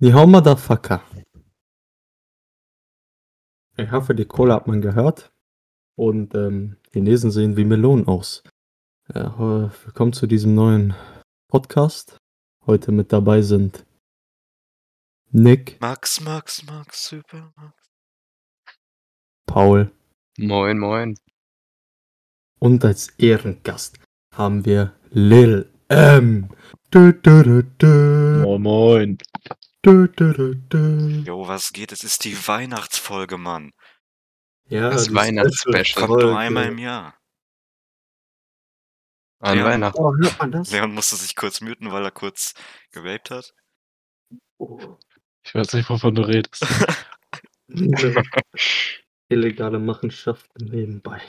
Die hau Motherfucker. Ich hoffe, die Cola hat man gehört. Und ähm, Chinesen sehen wie Melonen aus. Äh, willkommen zu diesem neuen Podcast. Heute mit dabei sind Nick, Max, Max, Max, super, Max. Paul Moin, moin. und als Ehrengast haben wir Lil M. Du, du, du, du, Moin, moin. Du, du, du, du. Jo, was geht? Es ist die Weihnachtsfolge, Mann. Ja, Das Weihnachtsspecial. Special Kommt nur einmal im Jahr. An. Weihnachten. Oh, hört man das? Leon musste sich kurz muten, weil er kurz geraped hat. Oh. Ich weiß nicht, wovon du redest. Illegale Machenschaften nebenbei.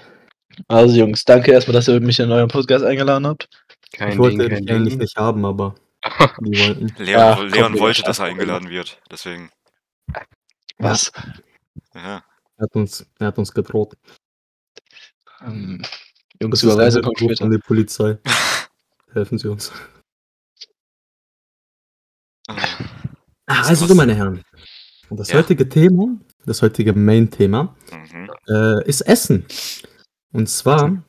Also Jungs, danke erstmal, dass ihr mich in euren Podcast eingeladen habt. Kein ich wollte Ding, kein dich eigentlich Ding. nicht haben, aber. Leon, Ach, komm, Leon wollte, dass er eingeladen wird. Deswegen. Was? Ja. Er hat uns, er hat uns gedroht. Ähm, Jungs, Überweisung kommt später. an die Polizei. Helfen Sie uns. Ah, Ah, also, was- meine Herren. Das Ja. heutige Thema, das heutige Main-Thema, mhm. äh, ist Essen. Und zwar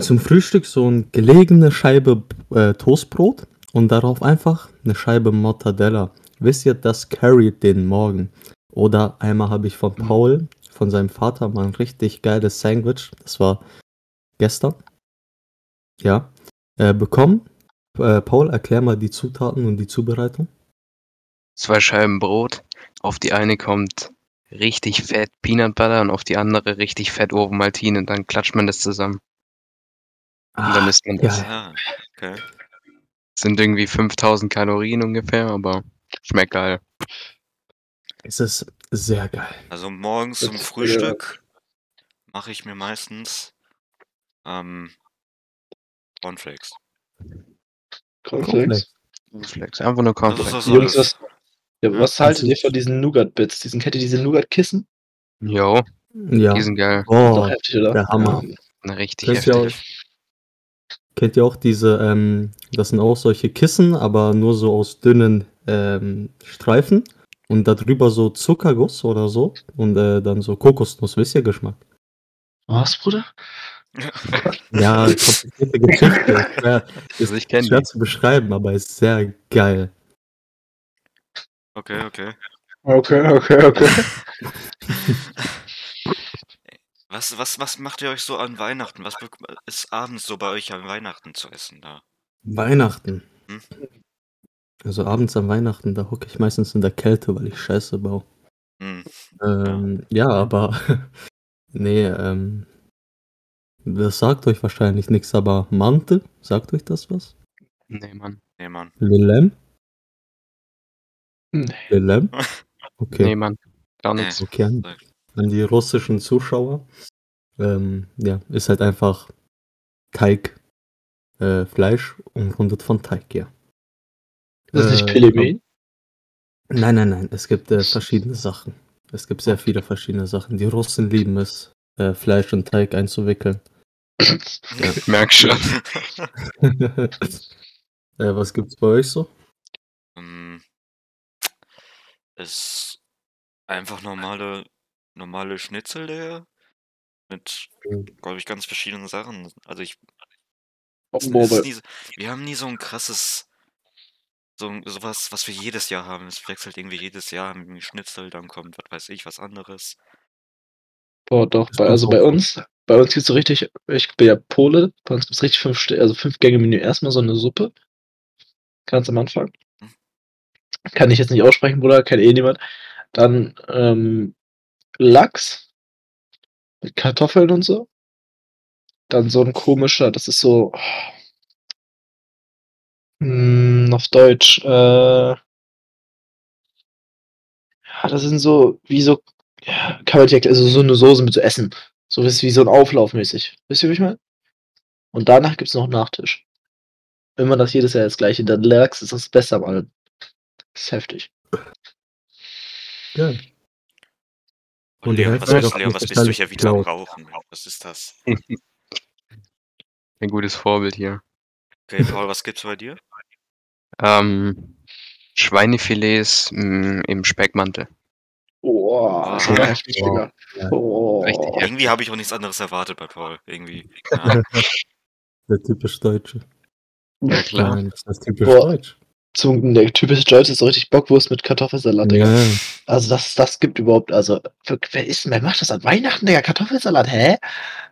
zum Frühstück so eine gelegene Scheibe äh, Toastbrot und darauf einfach eine Scheibe Mortadella. Wisst ihr, das carried den Morgen. Oder einmal habe ich von Paul, von seinem Vater, mal ein richtig geiles Sandwich, das war gestern, ja, äh, bekommen. Äh, Paul, erklär mal die Zutaten und die Zubereitung. Zwei Scheiben Brot. Auf die eine kommt richtig fett Peanut Butter und auf die andere richtig fett Ovomaltine. Und dann klatscht man das zusammen. Und dann isst man das. ja. Ja, okay. Sind irgendwie 5000 Kalorien ungefähr, aber schmeckt geil. Es ist sehr geil. Also morgens zum ist, Frühstück mache ich mir meistens ähm, Cornflakes. Cornflakes. Flex. Einfach nur Cornflakes. das Jungs, was, ja, was haltet ihr von diesen Nougat-Bits? Diesen, kennt ihr diese Nougat-Kissen? Jo, Ja. die sind geil. Oh, heftig, oder? der Hammer. Na, Richtig heftig. Kennt ihr auch diese, ähm, das sind auch solche Kissen, aber nur so aus dünnen ähm, Streifen und darüber so Zuckerguss oder so und äh, dann so Kokosnuss, wisst ihr Geschmack? Was, Bruder? Ja, komplizierte Geschichte. Schwer, ist Also ich kenn schwer die. zu beschreiben, aber ist sehr geil. Okay, okay. Okay, okay, okay. Was, was, was macht ihr euch so an Weihnachten? Was ist abends so bei euch an Weihnachten zu essen da? Weihnachten. Hm? Also abends an Weihnachten, da hocke ich meistens in der Kälte, weil ich Scheiße baue. Hm. Ähm, ja, aber nee, ähm, das sagt euch wahrscheinlich nichts, aber Mante, sagt euch das was? Nee, Mann. Nee, Mann. Lilem? Nee. Lilem? Okay, Nee, Mann. Gar nichts. okay. An, die russischen Zuschauer. Ähm, ja, ist halt einfach Teig, äh, Fleisch umrundet von Teig, ja. Das ist nicht Äh, Pelemin? Nein, nein, nein, es gibt äh, verschiedene Sachen. Es gibt sehr viele verschiedene Sachen. Die Russen lieben es, äh, Fleisch und Teig einzuwickeln. Ich merk schon. äh, was gibt's bei euch so? Ähm, ist einfach normale, normale Schnitzel der mit, Mhm. glaube ich, ganz verschiedenen Sachen. Also ich, es nie, wir haben nie so ein krasses, so ein- sowas, was wir jedes Jahr haben. Es wechselt irgendwie jedes Jahr, irgendwie Schnitzel, dann kommt, was weiß ich, was anderes. boah, doch. Bei, also bei uns, bei uns gibt's so richtig, ich bin ja Pole, bei uns gibt's richtig fünf, also fünf Gänge Menü. Erstmal so eine Suppe. Ganz am Anfang. Hm. Kann ich jetzt nicht aussprechen, Bruder, kennt eh niemand. Dann ähm, Lachs mit Kartoffeln und so. Dann so ein komischer, das ist so hm, auf Deutsch. Äh, ja, das sind so wie so ja, man also so eine Soße mit so Essen. So ist wie so ein Auflauf mäßig. Wisst ihr, wie ich meine? Und danach gibt's noch einen Nachtisch. Immer das jedes Jahr das gleiche. Dann Lachs ist das Beste am allem. Das ist heftig. Geil. Und Und Leon, was bist, Leon, was bist du hier wieder am. Rauchen? Was ist das? Ein gutes Vorbild hier. Okay, Paul, was gibt's bei dir? Ähm, Schweinefilets mh, im Speckmantel. Oh, Ah. heftig. Oh. Richtig. Irgendwie habe ich auch nichts anderes erwartet bei Paul. Irgendwie. Ja. Der typisch Deutsche. Ja, klar. Nein, das ist typisch Boah. Deutsch. Zum, der typische Deutsche ist so richtig Bockwurst mit Kartoffelsalat, Digga. Ja, Also das, das gibt überhaupt, also, wer wer ist denn, wer macht das an Weihnachten, Digga? Kartoffelsalat, hä?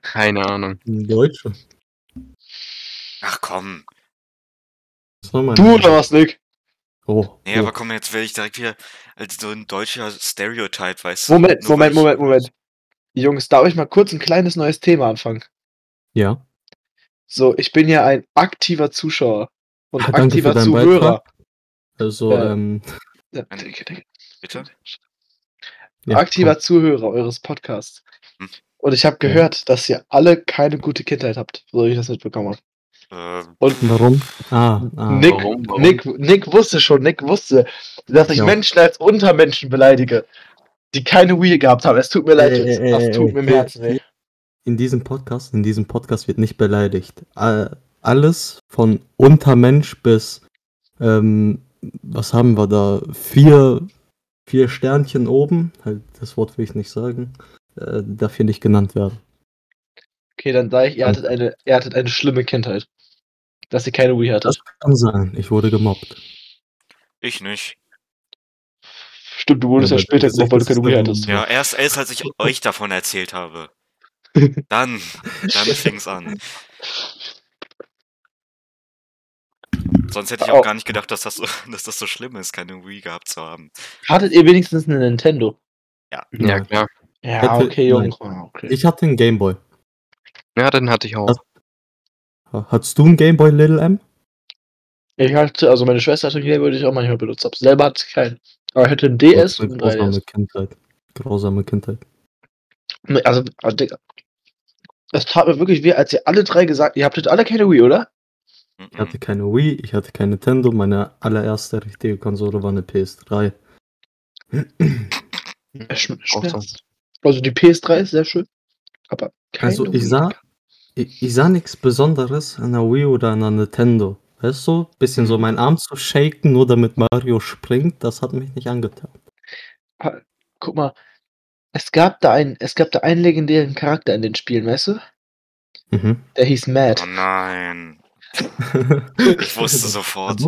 Keine Ahnung. ein Deutscher. Ach komm. Du oder was, Nick? Oh, Nee, oh. aber komm, jetzt werde ich direkt wieder als so ein deutscher Stereotype, weißt du? Moment, Nur Moment, Moment, Moment. Jungs, darf ich mal kurz ein kleines neues Thema anfangen? Ja. So, ich bin ja ein aktiver Zuschauer und Ah, danke aktiver Zuhörer. Beitrag. Also, Ja. ähm, Ja. Bitte? ja, aktiver Zuhörer eures Podcasts. Hm. Und ich habe gehört, dass ihr alle keine gute Kindheit habt, so ich das mitbekommen habe. Äh, Und. Warum? Ah, ah. Nick, warum, warum? Nick, Nick wusste schon, Nick wusste, dass ich Ja. Menschen als Untermenschen beleidige, die keine Wii gehabt haben. Es tut mir leid, Jungs. äh, das tut mir im Herzen weh. In diesem Podcast, in diesem Podcast wird nicht beleidigt. Alles von Untermensch bis, ähm, was haben wir da? Vier, vier Sternchen oben. Halt, das Wort will ich nicht sagen. Äh, darf hier nicht genannt werden. Okay, dann sage ich, ihr hattet eine, ihr hattet eine schlimme Kindheit. Dass ihr keine Wii hattet. Das kann sein. Ich wurde gemobbt. ich nicht. Stimmt, du wurdest Ja, ja, später gemacht, weil du keine Wii hattest. Ja, erst, erst als ich euch davon erzählt habe. Dann, dann fing's an. Sonst hätte ich auch Oh. gar nicht gedacht, dass das so, dass das so schlimm ist, keine Wii gehabt zu haben. Hattet ihr wenigstens eine Nintendo? Ja, Nein. klar. Ja, Hätte- okay, Jungs. Ah, okay. Ich hatte einen Gameboy. Ja, den hatte ich auch. Hattest du einen Gameboy, Little M? Ich hatte, also meine Schwester hatte einen Gameboy, den ich auch manchmal benutzt habe. Selber hatte ich keinen. Aber ich hatte einen DS und einen grausame 3DS. Kindheit. Grausame Kindheit. Also, also, Digga. Das tat mir wirklich weh, als ihr alle drei gesagt ihr habtet alle keine Wii, oder? Mhm. Ich hatte keine Wii, ich hatte kein Nintendo. Meine allererste richtige Konsole war eine PS3. Es schm- Auch so. schmerzt. Also die PS3 ist sehr schön. Aber keine Also Wii. ich sah, ich, ich sah nichts Besonderes an der Wii oder an der Nintendo. Weißt du, bisschen so meinen Arm zu shaken, nur damit Mario springt, das hat mich nicht angetan. Guck mal. Es gab da einen, es gab da einen legendären Charakter in den Spielen, weißt du? Mhm. Der hieß Mad. Oh nein. Ich wusste sofort,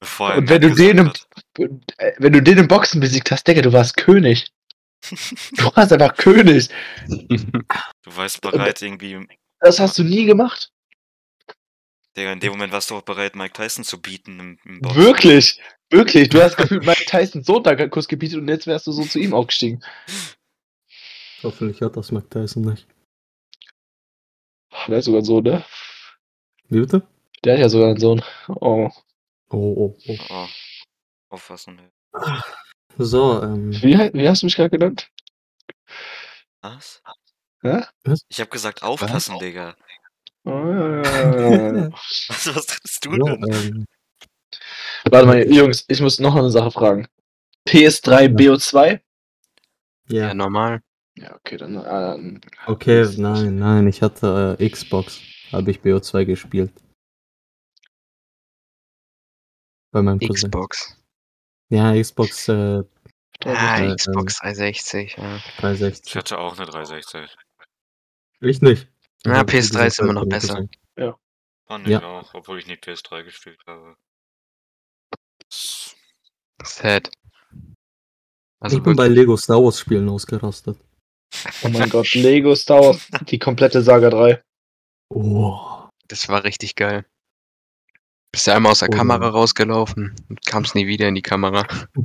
bevor er Und wenn du den im, äh, wenn du den im Boxen besiegt hast, Digga, du warst König. Du warst einfach König. Du warst bereit, irgendwie. Das hast du nie gemacht. Digga, in dem Moment warst du auch bereit, Mike Tyson zu bieten im, im Boxen. Wirklich. Wirklich. Du hast gefühlt Mike Tyson so einen Kuss gebietet und jetzt wärst du so zu ihm aufgestiegen. Hoffentlich hat das Mike Tyson nicht. Ist sogar so, ne? Wie bitte? Der hat ja sogar einen Sohn. Oh. Oh, oh, oh. Oh. Aufpassen. ey. So, ähm, Wie, wie hast du mich gerade genannt? Was? Hä? Ich hab gesagt, aufpassen, Digga. Ah. Was, was trittst du so, denn? ähm, Warte mal, Jungs, ich muss noch eine Sache fragen. PS3 BO2? ja, ja, normal. Ja, okay, dann. Ähm, okay, nein, nein, ich hatte äh, Xbox, habe ich BO2 gespielt. Bei meinem Cousin. Xbox. Ja, Xbox äh, Ah, äh, Xbox 360, ja. Ich 360. hatte auch eine 360. Ich nicht. Ja, Ich wie PS3 gesagt, ist immer noch besser. Cousin. Fand Ja. ich auch, obwohl ich nie PS3 gespielt habe. Sad. Also ich bin bei Lego Star Wars Spielen ausgerastet. oh mein Gott, Lego Star Wars, die komplette Saga 3. Oh. das war richtig geil. Bist du einmal aus der Oh. Kamera rausgelaufen und kamst nie wieder in die Kamera.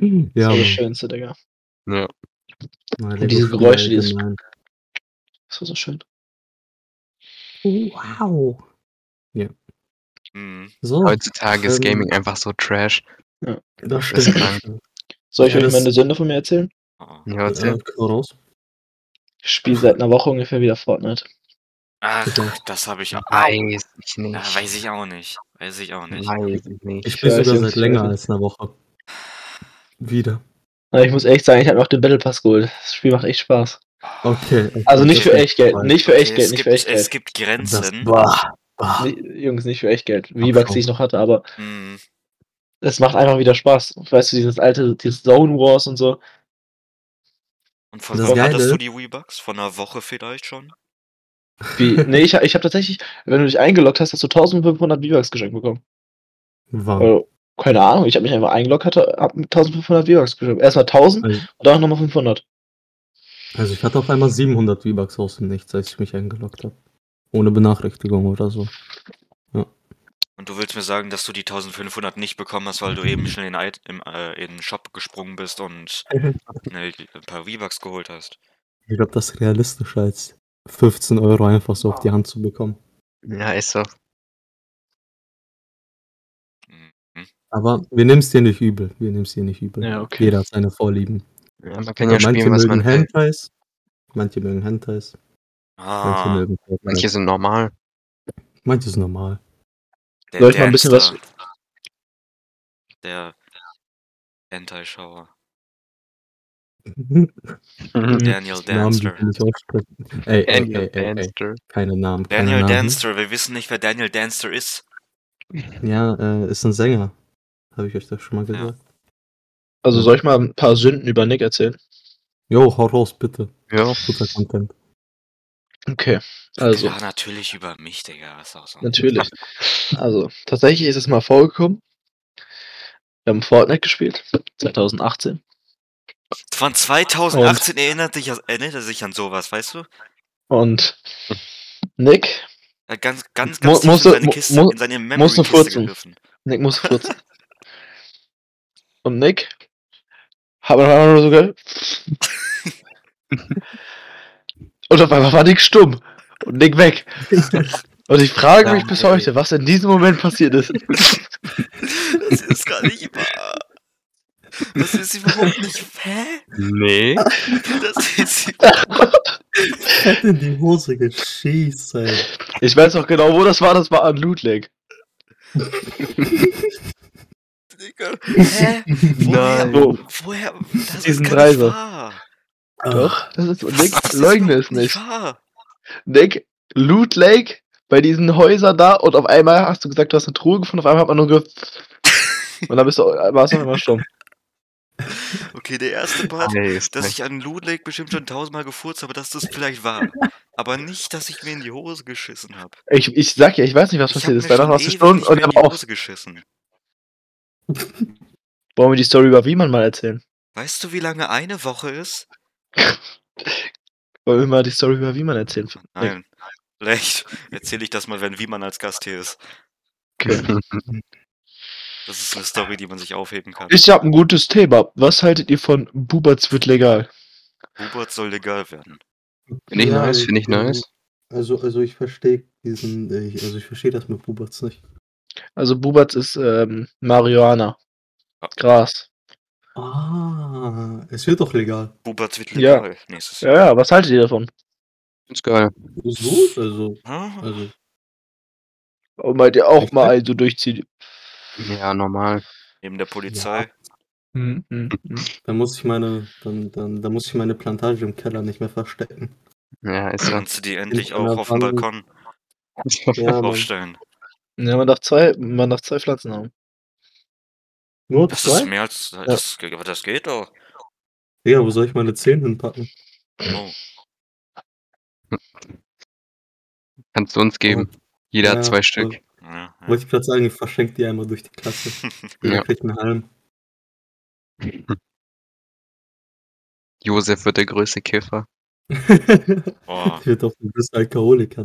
ja, Das war Mann. das Schönste, Digga. Ja. Und diese Geräusche, dieses- allgemein. Das war so schön. Wow. Mhm. So, Heutzutage ist ähm, Gaming einfach so trash. das ist stimmt. krank. Soll ich Ja, euch das- meine Sünde von mir erzählen? Oh. Ja, Ja, erzähl. raus. Ich spiele seit einer Woche ungefähr wieder Fortnite. Ach, das habe ich auch. Weiß ich nicht. Ah, weiß ich auch nicht. Weiß ich auch nicht. Weiß ich nicht. Ich spiele weiß sogar jetzt seit länger als einer Woche. Wieder. Ich muss echt sagen, ich habe noch den Battle Pass geholt. Das Spiel macht echt Spaß. Okay. okay, Also nicht für echt Geld, nicht für echt Okay, Geld, es, nicht gibt, für echt es Geld. gibt Das Grenzen. Nicht, Jungs, nicht für echt Geld. V-Bucks, die ich noch hatte, aber Mhm. es macht einfach wieder Spaß. Weißt du, dieses alte, dieses Zone Wars und so. Und von wann hattest du die Weebucks? Von einer Woche vielleicht schon? Wie, nee, ich, ich habe tatsächlich, wenn du dich eingeloggt hast, hast du 1500 V-Bucks geschenkt bekommen. War. Also, keine Ahnung, ich habe mich einfach eingeloggt, hatte, hab 1500 V-Bucks geschenkt. Erstmal 1000 Also, und dann nochmal 500. also ich hatte auf einmal 700 V-Bucks aus dem Nichts, als ich mich eingeloggt habe. Ohne Benachrichtigung oder so. Und du willst mir sagen, dass du die 1500 nicht bekommen hast, weil du eben schnell in, im, äh, in den Shop gesprungen bist und schnell ein paar V-Bucks geholt hast? Ich glaube, das ist realistischer als 15 Euro einfach so auf die Hand zu bekommen. Ja, ist so. Mhm. Aber wir nehmen es dir nicht übel. Wir nehmen es dir nicht übel. Ja, okay. Jeder hat seine Vorlieben. Ja, man kann ja manche spielen, was mögen man will. Hentais. Manche mögen Hentais. Manche Ah, mögen Fortnite. Manche sind normal. Manche ist normal. der Soll ich mal ein bisschen was-. Der Anti-Schauer. Mhm. Daniel Danster. Ey, ey, Daniel ey, ey. Keine Namen. Keine Daniel Namen. Danster, wir wissen nicht, wer Daniel Danster ist. Ja, äh, ist ein Sänger. Habe ich euch das schon mal Ja. gesagt? Also soll ich mal ein paar Sünden über Nick erzählen? Jo, hau raus, bitte. Ja. Guter Content. Okay, also. Ja, natürlich über mich, Digga. Ist auch so. Natürlich. Also, tatsächlich ist es mal vorgekommen. Wir haben Fortnite gespielt, 2018. Von 2018 erinnert, dich, erinnert er sich an sowas, weißt du? Und Nick, Er hat ganz, ganz, Mu- ganz tief musst in seine mu- Kiste, mu- in seine Memory-Kiste furzen. gegriffen. Nick muss furzen. Und Nick einfach nur so gehört. Und auf einmal war Nick stumm. Und Nick weg. Und ich frage Ja, mich bis heute, was in diesem Moment passiert ist. Das ist gar nicht wahr. Das ist überhaupt nicht. Hä? Nee. Das ist. Hätte in die Hose geschießt, ey. Ich weiß noch genau, wo das war. Das war an Loot Lake. Digga. Hä? Woher? Nein. So, Woher? Das Diesen ist gar nicht Dreiser. wahr. doch. Das ist, Nick, Das ist leugne es nicht. wahr. Nick, Loot Lake, bei diesen Häusern da und auf einmal hast du gesagt, du hast eine Truhe gefunden, auf einmal hat man nur ge... Und dann bist du, warst du einmal stumm. Okay, der erste Part, Nee, ist dass nicht. ich an Loot Lake bestimmt schon tausendmal gefurzt habe, dass das vielleicht war. Aber nicht, dass ich mir in die Hose geschissen habe. Ich, ich sag ja, ich weiß nicht, was passiert ist. Danach warst du nicht und er die auch. Hose geschissen. Wollen wir die Story über Wiemann mal erzählen? Weißt du, wie lange eine Woche ist? Wollen wir mal die Story über Wiemann erzählen? Nein. Vielleicht erzähle ich das mal, wenn Wiemann als Gast hier ist. Okay. Das ist eine Story, die man sich aufheben kann. Ich hab ein gutes Thema. Was haltet ihr von Buberts wird legal? Hubert soll legal werden. Finde ich Ja, nice, finde ich also- nice. Also, also ich verstehe diesen, also ich verstehe das mit Buberts nicht. Also Buberts ist ähm, Marihuana. Ah. Gras. Ah, es wird doch legal. Hubert wird Ja. legal nächstes Ja, Jahr. ja, was haltet ihr davon? Ist geil. So, also, Ah, also, Und meint ihr auch Ich mal find- einen so durchziehen? Ja, normal. Neben der Polizei. Hm, hm, hm. dann muss ich meine, dann, dann, dann muss ich meine Plantage im Keller nicht mehr verstecken. Ja, ist. Kannst du die endlich auch auf dem Balkon Ja, aufstellen? Ja, man darf zwei, man darf zwei Pflanzen haben. Nur Das ist zwei? mehr als. Das, aber das geht doch. Ja, wo soll ich meine Zähne hinpacken? Oh. Kannst du uns geben. Jeder Ja, hat zwei Stück. Ja, ja. Wollte ich gerade sagen, ich verschenke die einmal durch die Klasse. Ja. kriegt einen halben. Josef wird der größte Kiffer. Boah, ich wird doch ein bisschen Alkoholiker.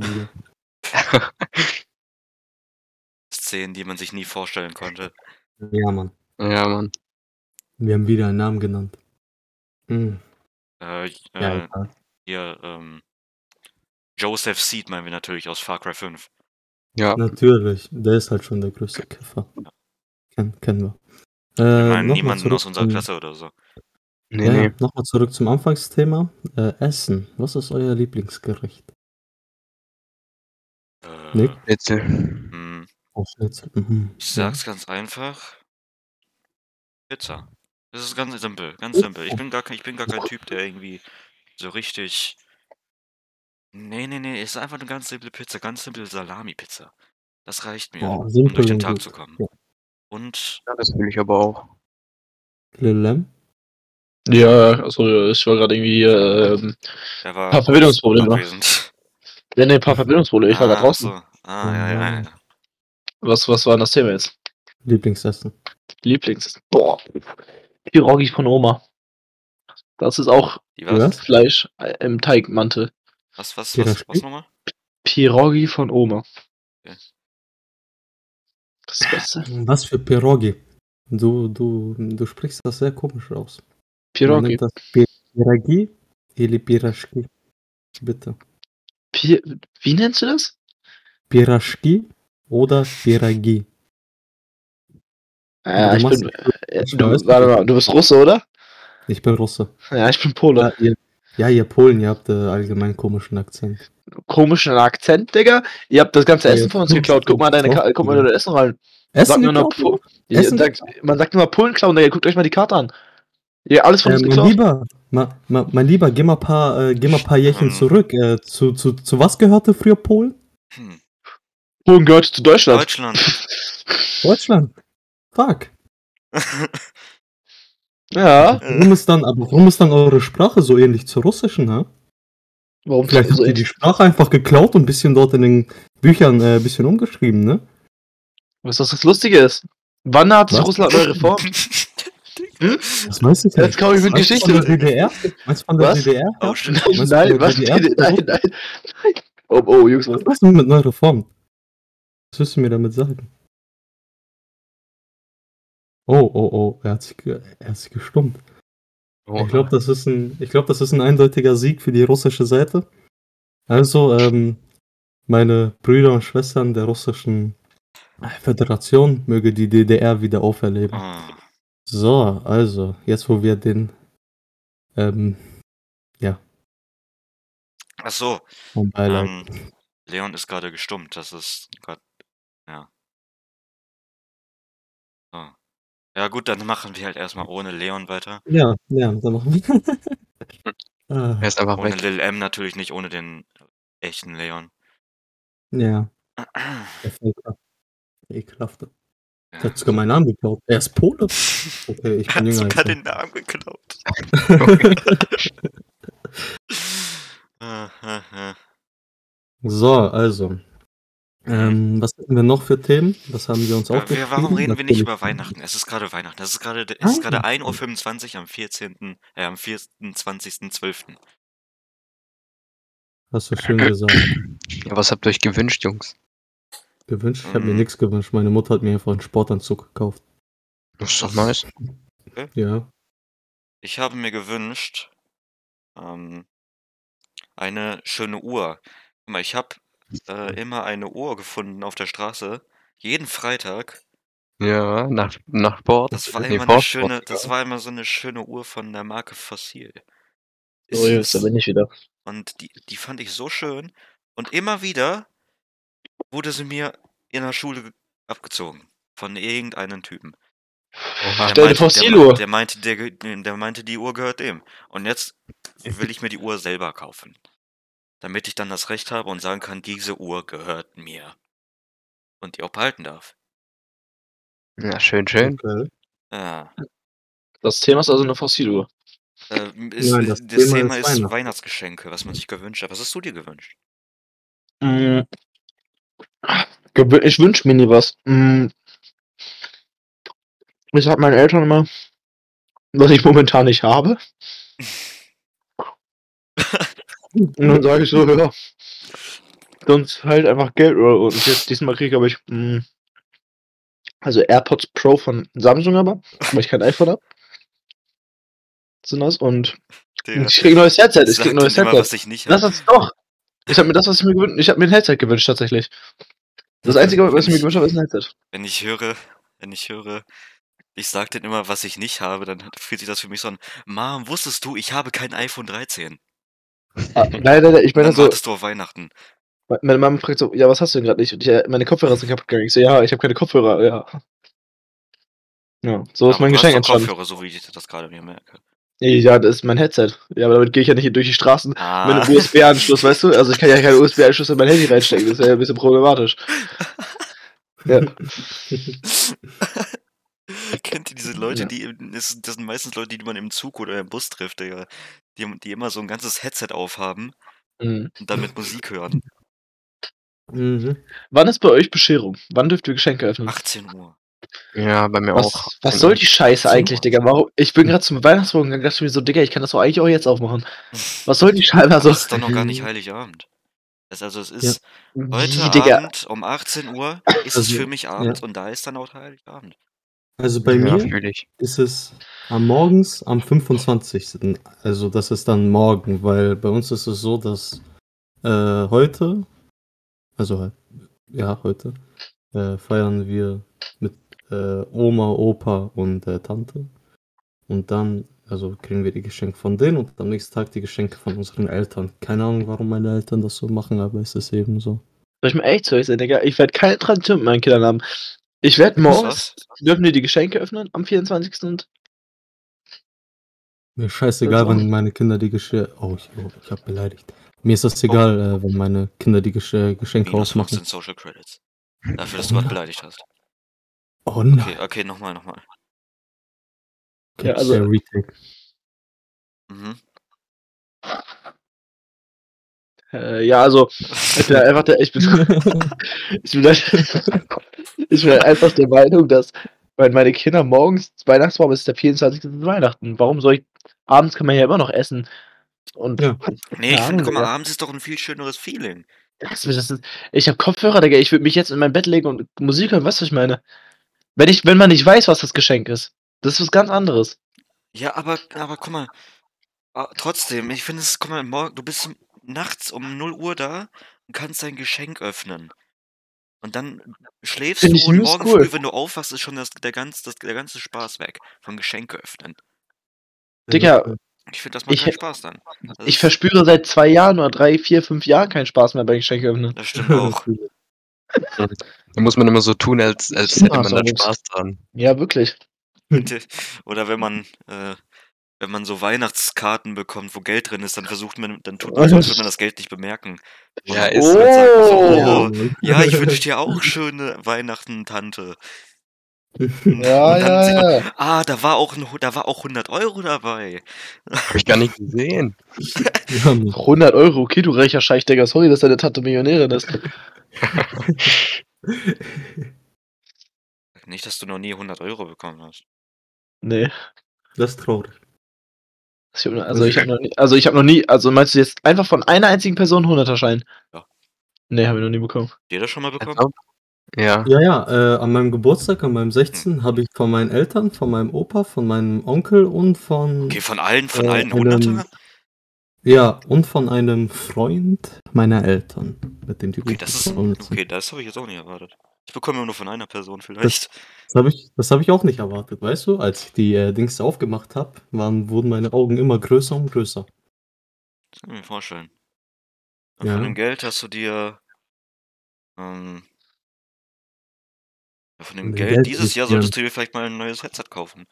Szenen, die man sich nie vorstellen konnte. Ja, Mann. ja, Mann. Wir haben wieder einen Namen genannt. Hm. Äh, Ja, äh, hier, ähm. Joseph Seed meinen wir natürlich aus Far Cry 5. Ja, Natürlich, der ist halt schon der größte Kiffer. Ken, kennen wir. Wir Äh, mal niemanden zurück aus unserer Klasse oder so. nee, Ja, nee. nochmal zurück zum Anfangsthema. Äh, Essen. Was ist euer Lieblingsgericht? Äh, Nick? Bitte. hm, Oh, Schnitzel. Mhm. ich sag's ganz einfach. Pizza. Das ist ganz simpel, ganz simpel. Ich bin gar kein, ich bin gar kein Typ, der irgendwie so richtig. Nee, nee, nee, es ist einfach eine ganz simple Pizza, ganz simple Salami-Pizza. Das reicht mir, Boah, um simpel durch den und Tag gut. zu kommen. Ja. und Ja, das will ich aber auch. Lil Lem? Ja, also ich war gerade irgendwie ähm, er war Paar Verbindungsprobleme. abwesend. ja, nee, ein paar Verbindungsprobleme. Ich war da Ah, draußen. so. Ah, ja, ja, ja. Was, was war denn das Thema jetzt? Lieblingsessen. Lieblings. Boah. Pierogi von Oma. Das ist auch Die Was? was? Fleisch äh, im Teigmantel. Was, was, was, was nochmal? Pierogi von Oma. Okay. Das Beste. Ähm, was für Pierogi? Du, du, du sprichst das sehr komisch aus. Pierogi. Das Pierogi oder Piraschki? Bitte. Pi Wie nennst du das? Piraschki oder Pieragi? Ah, ja, du, ich bin, äh, du, du, bist Russe, oder? Ich bin Russe. Ja, ich bin Pole. Ja, ihr, ja, ihr Polen, ihr habt äh, allgemein komischen Akzent. Komischen Akzent, Digga. Ihr habt das ganze Ja, Essen von uns geklaut. Guck mal deine Ka guck mal dein Essen rein. Essen Sagt nur noch Po- Ja, Essen sagt, man sagt immer Polen klauen, Digga. Guckt euch mal die Karte an. Ja, alles von Äh, uns mein geklaut. Lieber, ma, ma, mein Lieber, geh mal ein paar, äh, geh mal ein paar Jährchen Ähm. zurück. Äh, zu, zu, zu was gehörte früher Polen? Hm. Polen gehört zu Deutschland. Deutschland. Deutschland. Fuck. Ja. Warum ist dann, aber warum ist dann eure Sprache so ähnlich zur russischen, ha? Warum Vielleicht habt so ihr die Sprache einfach geklaut und ein bisschen dort in den Büchern äh, ein bisschen umgeschrieben, ne? Was das, das Lustige ist? Wann hat sich Was? Russland neu reformt? Das weiß ich Jetzt komme ich mit Meinst du Geschichte. Von der DDR? Meinst du von der Was? DDR? Oh. Nein, Was nein, was? DDR? Nein, nein, nein. nein. Oh, oh, Jungs, was? Was meinst du mit neuer Reform? Was willst du mir damit sagen? Oh, oh, oh, er hat sich, er hat sich gestummt. Ich glaube, das ist ein, ich glaube, das ist ein eindeutiger Sieg für die russische Seite. Also, ähm, meine Brüder und Schwestern der russischen Föderation möge die DDR wieder auferleben. Ah, So, also, jetzt wo wir den, ähm, Ach so, ähm, Leon ist gerade gestummt. Das ist grad, ja. So. Ja gut, dann machen wir halt erstmal ohne Leon weiter. Ja, ja, dann machen wir. ah, Er ist einfach Ohne weg. Lil M natürlich nicht, ohne den echten Leon. ja, der Faker. Ekelhafte. Er hat sogar meinen Namen geklaut. Er ist Pole. Okay, ich Er bin hat jünger sogar als den Namen geklaut. er. Ah, ah, ah. So, also. Ähm, was hatten wir noch für Themen? Was haben wir uns Ja, aufgeschrieben? wir, warum reden wir nicht Natürlich- über Weihnachten? Es ist gerade Weihnachten. Es ist gerade es ist gerade Ah. 1.25 Uhr am 14., äh, am 24.12. Hast du schön gesagt. Ja, was habt ihr euch gewünscht, Jungs? Gewünscht? Ich habe mir Mhm. nichts gewünscht. Meine Mutter hat mir einfach einen Sportanzug gekauft. Das ist doch nice. Ja. Ich habe mir gewünscht, ähm, eine schöne Uhr. Guck mal, ich habe äh, immer eine Uhr gefunden auf der Straße. Jeden Freitag. Ja, nach, nach Sport. Das war immer eine schöne, das war immer so eine schöne Uhr von der Marke Fossil. So, Jungs, da bin ich wieder. Und die, die fand ich so schön. Und immer wieder wurde sie mir in der Schule ge- abgezogen. Von irgendeinem Typen. Oha. Dir meinte, Fossiluhr. Der, meinte, der, der meinte, die Uhr gehört dem. Und jetzt will ich mir die Uhr selber kaufen. Damit ich dann das Recht habe und sagen kann, diese Uhr gehört mir. Und die auch behalten darf. Ja, schön, schön. Okay. Ah, Das Thema ist also eine Fossiluhr. äh, ist, Nein, das das, Thema Thema ist ist Weihnachten. Weihnachtsgeschenke, was man sich gewünscht hat. Was hast du dir gewünscht? Mm. Ich wünsche mir nie was. Mm. Ich sag meinen Eltern immer, was ich momentan nicht habe. Und dann sage ich so, ja. Sonst halt einfach Geld und jetzt diesmal kriege ich aber ich mm, also AirPods Pro von Samsung aber, weil ich kein iPhone habe. Sind das und Der ich krieg ein neues Headset, ich sagt krieg ein neues Headset. was ich nicht Das ist doch. Ich habe mir das, was ich mir gewünscht, ich habe mir ein Headset gewünscht tatsächlich. Das einzige, was ich mir gewünscht habe, ist ein Headset. Wenn ich höre, wenn ich höre, ich sag denen immer, was ich nicht habe, dann fühlt sich das für mich so an, Mom, wusstest du, ich habe kein iPhone 13. Ah, nein, nein, nein, ich meine Dann so, wartest du auf Weihnachten. meine Mama fragt so, ja, was hast du denn gerade nicht? Und ich, äh, meine Kopfhörer sind kaputt gegangen. Ich so, ja, ich habe keine Kopfhörer, ja. Ja, so ist Aber mein Geschenk entstanden. Kopfhörer, so wie ich das gerade mir merke. Ja, das ist mein Headset. Ja, aber damit gehe ich ja nicht durch die Straßen mit Ah, einem USB-Anschluss, weißt du? Also ich kann ja keinen USB-Anschluss in mein Handy reinstecken, das wäre ja ein bisschen problematisch. Ja. Kennt ihr diese Leute, Ja. die, das sind meistens Leute, die man im Zug oder im Bus trifft, Digga. Die, die immer so ein ganzes Headset aufhaben Mhm. und damit Musik hören. Mhm. Wann ist bei euch Bescherung? Wann dürft ihr Geschenke öffnen? 18 Uhr. Ja, bei mir auch. Was, was soll die Scheiße eigentlich, Digga? Warum? Ich bin gerade zum Weihnachtsmorgen gegangen, dachte mir so, Digga, ich kann das doch eigentlich auch jetzt aufmachen. Was soll die Scheiße? Also, Das ist doch noch gar nicht Heiligabend. Das, also es ist heute wie? Abend um 18 Uhr ist es für mich Abend und da ist dann auch Heiligabend. Also bei ja, mir ist es am Morgens am 25. Also das ist dann morgen, weil bei uns ist es so, dass äh, heute, also ja, heute, äh, feiern wir mit äh, Oma, Opa und äh, Tante. Und dann, also kriegen wir die Geschenke von denen und am nächsten Tag die Geschenke von unseren Eltern. Keine Ahnung, warum meine Eltern das so machen, aber es ist eben so. Soll ich mal echt zu euch sein, Digga? Ich werde keine Tradition mit meinen Kindern haben. Ich werde morgens, dürfen die die Geschenke öffnen am 24. und Mir scheißegal, wenn meine Kinder die Geschenke. Oh, ich, oh, ich hab beleidigt. Mir ist das egal, äh, wenn meine Kinder die Gesche Geschenke Minus ausmachen. 15 Social Credits. Dafür, dass du gerade beleidigt hast. Oh nein. Okay, okay, nochmal, nochmal. Okay, Ja, also- Retake. Mhm. Äh, ja, also, ich bin halt einfach der, ich bin, ich bin, halt, ich bin halt einfach der Meinung, dass, weil meine Kinder morgens, Weihnachtsbaum ist der 24. Weihnachten. Warum soll ich, abends kann man ja immer noch essen. Und Ja. Nee, ich finde, guck mal, abends ist doch ein viel schöneres Feeling. das, das ist, ich habe Kopfhörer, Digga, ich würde mich jetzt in mein Bett legen und Musik hören, weißt du, was ich meine? Wenn ich, wenn man nicht weiß, was das Geschenk ist. Das ist was ganz anderes. Ja, aber, aber guck mal, ah, trotzdem, ich finde es, guck mal, morgen, du bist nachts um 0 Uhr da und kannst dein Geschenk öffnen. Und dann schläfst Find du und morgen cool. früh, wenn du aufwachst, ist schon das, der, ganz, das, der ganze Spaß weg von Geschenke öffnen. Digga, Ich finde, das macht Ich- keinen Spaß dann. Das Ich verspüre seit zwei Jahren oder drei, vier, fünf Jahren keinen Spaß mehr bei Geschenke öffnen. Das stimmt auch. Da muss man immer so tun, als, als hätte man da. Spaß dran. Ja, wirklich. Oder wenn man, äh, wenn man so Weihnachtskarten bekommt, wo Geld drin ist, dann versucht man, dann tut man würde man das Geld nicht bemerken. Ja, ist sagt man so, Oh. oh, ja, ich wünsche dir auch schöne Weihnachten, Tante. Ja, ja, man, ja. Ah, da war auch, ein, da war auch 100 Euro dabei. Hab ich gar nicht gesehen. ja, Mann. 100 Euro, okay, du reicher Scheich, Digga. Sorry, dass deine Tante Millionärin ist. Nicht, dass du noch nie 100 Euro bekommen hast. Nee. Das ist traurig. Ich hab, also ich habe noch nie, also ich habe noch nie, also meinst du jetzt einfach von einer einzigen Person 100er Schein? Ja. Nee, habe ich noch nie bekommen. Habt ihr das schon mal bekommen? Also, ja. Ja, ja, äh, an meinem Geburtstag, an meinem 16. habe ich von meinen Eltern, von meinem Opa, von meinem Onkel und von. Okay, von allen, von Äh, allen 100er? Ja, und von einem Freund meiner Eltern, mit dem die Okay, gut das ist, okay, das habe ich jetzt auch nicht erwartet. Ich bekomme immer nur von einer Person vielleicht. Das habe ich, das hab ich auch nicht erwartet, weißt du? Als ich die äh, Dings aufgemacht habe, wurden meine Augen immer größer und größer. Das kann ich mir vorstellen. Und Ja. von dem Geld hast du dir, ähm, von dem Von dem Geld Geld dieses Jahr solltest du dir vielleicht mal ein neues Headset kaufen.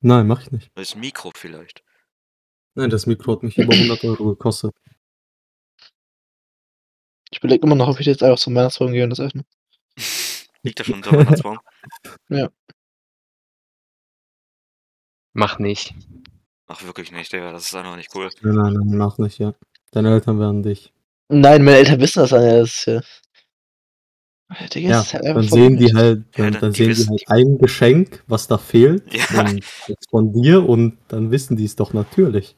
Nein, mach ich nicht. Neues Mikro vielleicht. Nein, das Mikro hat mich über 100 Euro gekostet. Ich überlege immer noch, ob ich jetzt einfach zum Weihnachtsbaum gehe und das öffne. Liegt da schon unter Weihnachtsbaum? Mach nicht. Ach, wirklich nicht, Digga, das ist einfach nicht cool. Nein, nein, nein, mach nicht, ja. Deine Eltern werden dich. Nein, meine Eltern wissen das dann ja. Das ist ja. Digga, Ja, ist halt dann sehen die halt, Ja, dann, dann- die sehen die halt ein Geschenk, was da fehlt, Ja. und jetzt von dir und dann wissen die es doch natürlich.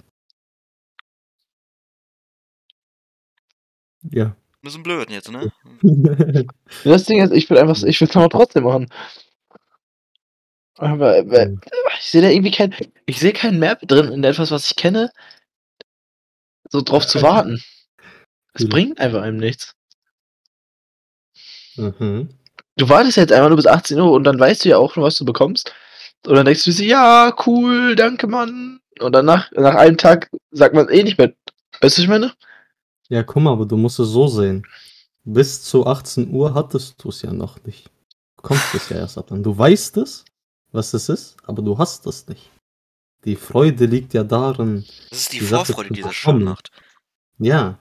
Ja. Bisschen blöd jetzt, ne? Das Ding ist, ich will einfach, ich will es aber trotzdem machen. Aber Mhm. ich sehe da irgendwie kein, ich sehe keinen Mehrwert drin in etwas, was ich kenne, so drauf zu warten. Es Mhm. bringt einfach einem nichts. mhm. Du wartest jetzt einmal nur bis 18 Uhr und dann weißt du ja auch schon, was du bekommst. Und dann denkst du dir, ja, cool, danke, Mann. Und danach, nach einem Tag sagt man eh nicht mehr. Weißt du, was ich meine? Ja, guck mal, aber du musst es so sehen. Bis zu 18 Uhr hattest du es ja noch nicht. Du kommst es ja erst ab dann. Du weißt es, was es ist, aber du hast es nicht. Die Freude liegt ja darin, Das ist die, Die Sache Vorfreude, zu die das schon bekommen. macht. ja.